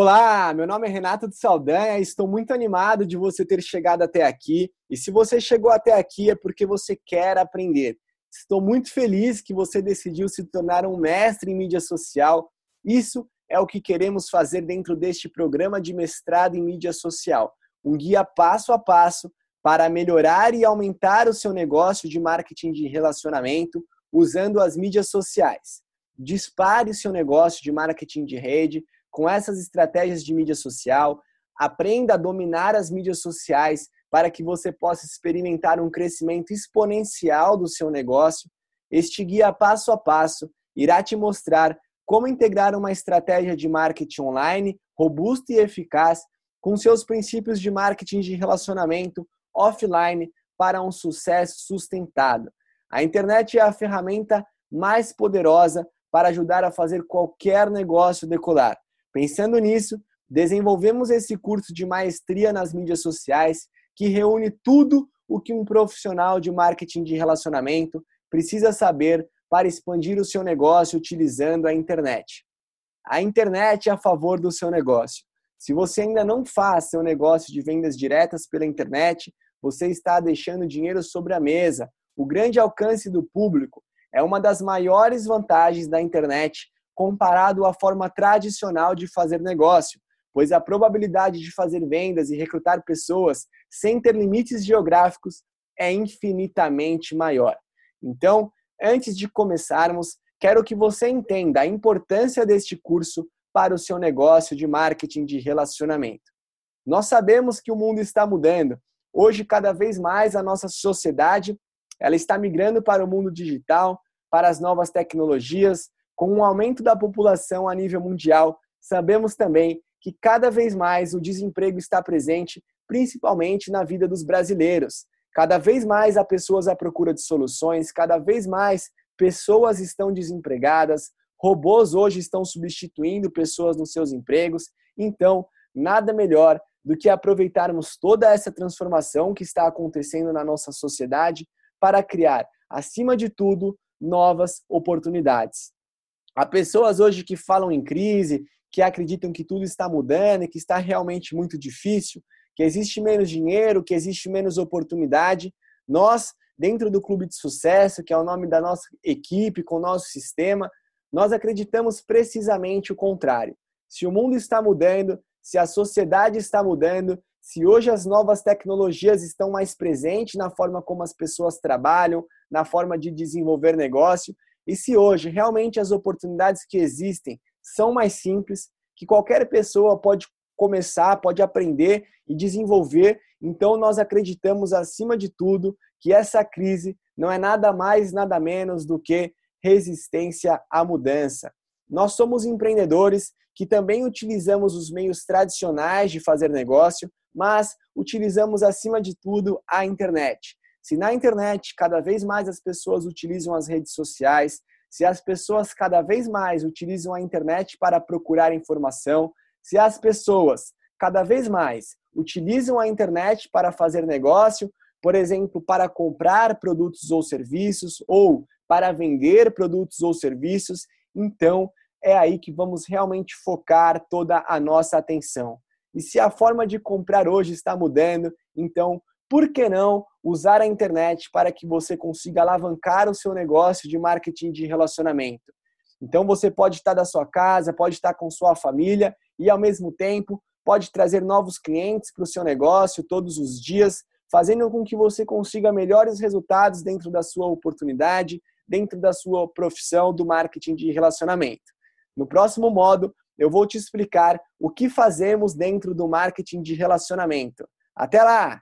Olá, meu nome é Renato de Saldanha estou muito animado de você ter chegado até aqui. E se você chegou até aqui é porque você quer aprender. Estou muito feliz que você decidiu se tornar um mestre em mídia social. Isso é o que queremos fazer dentro deste programa de mestrado em mídia social. Um guia passo a passo para melhorar e aumentar o seu negócio de marketing de relacionamento usando as mídias sociais. Dispare o seu negócio de marketing de rede com essas estratégias de mídia social, aprenda a dominar as mídias sociais para que você possa experimentar um crescimento exponencial do seu negócio. Este guia passo a passo irá te mostrar como integrar uma estratégia de marketing online robusta e eficaz com seus princípios de marketing de relacionamento offline para um sucesso sustentado. A internet é a ferramenta mais poderosa para ajudar a fazer qualquer negócio decolar. Pensando nisso, desenvolvemos esse curso de maestria nas mídias sociais que reúne tudo o que um profissional de marketing de relacionamento precisa saber para expandir o seu negócio utilizando a internet. A internet é a favor do seu negócio. Se você ainda não faz seu negócio de vendas diretas pela internet, você está deixando dinheiro sobre a mesa. O grande alcance do público é uma das maiores vantagens da internet comparado à forma tradicional de fazer negócio, pois a probabilidade de fazer vendas e recrutar pessoas sem ter limites geográficos é infinitamente maior. Então, antes de começarmos, quero que você entenda a importância deste curso para o seu negócio de marketing de relacionamento. Nós sabemos que o mundo está mudando. Hoje, cada vez mais, a nossa sociedade ela está migrando para o mundo digital, para as novas tecnologias, com o aumento da população a nível mundial, sabemos também que cada vez mais o desemprego está presente, principalmente na vida dos brasileiros. Cada vez mais há pessoas à procura de soluções, cada vez mais pessoas estão desempregadas, robôs hoje estão substituindo pessoas nos seus empregos. Então, nada melhor do que aproveitarmos toda essa transformação que está acontecendo na nossa sociedade para criar, acima de tudo, novas oportunidades. Há pessoas hoje que falam em crise, que acreditam que tudo está mudando e que está realmente muito difícil, que existe menos dinheiro, que existe menos oportunidade. Nós, dentro do Clube de Sucesso, que é o nome da nossa equipe, com o nosso sistema, nós acreditamos precisamente o contrário. Se o mundo está mudando, se a sociedade está mudando, se hoje as novas tecnologias estão mais presentes na forma como as pessoas trabalham, na forma de desenvolver negócio, e se hoje realmente as oportunidades que existem são mais simples, que qualquer pessoa pode começar, pode aprender e desenvolver, então nós acreditamos acima de tudo que essa crise não é nada mais, nada menos do que resistência à mudança. Nós somos empreendedores que também utilizamos os meios tradicionais de fazer negócio, mas utilizamos acima de tudo a internet. Se na internet cada vez mais as pessoas utilizam as redes sociais, se as pessoas cada vez mais utilizam a internet para procurar informação, se as pessoas cada vez mais utilizam a internet para fazer negócio, por exemplo, para comprar produtos ou serviços ou para vender produtos ou serviços, então é aí que vamos realmente focar toda a nossa atenção. E se a forma de comprar hoje está mudando, então por que não usar a internet para que você consiga alavancar o seu negócio de marketing de relacionamento? Então você pode estar da sua casa, pode estar com sua família e ao mesmo tempo pode trazer novos clientes para o seu negócio todos os dias, fazendo com que você consiga melhores resultados dentro da sua oportunidade, dentro da sua profissão do marketing de relacionamento. No próximo modo, eu vou te explicar o que fazemos dentro do marketing de relacionamento. Até lá!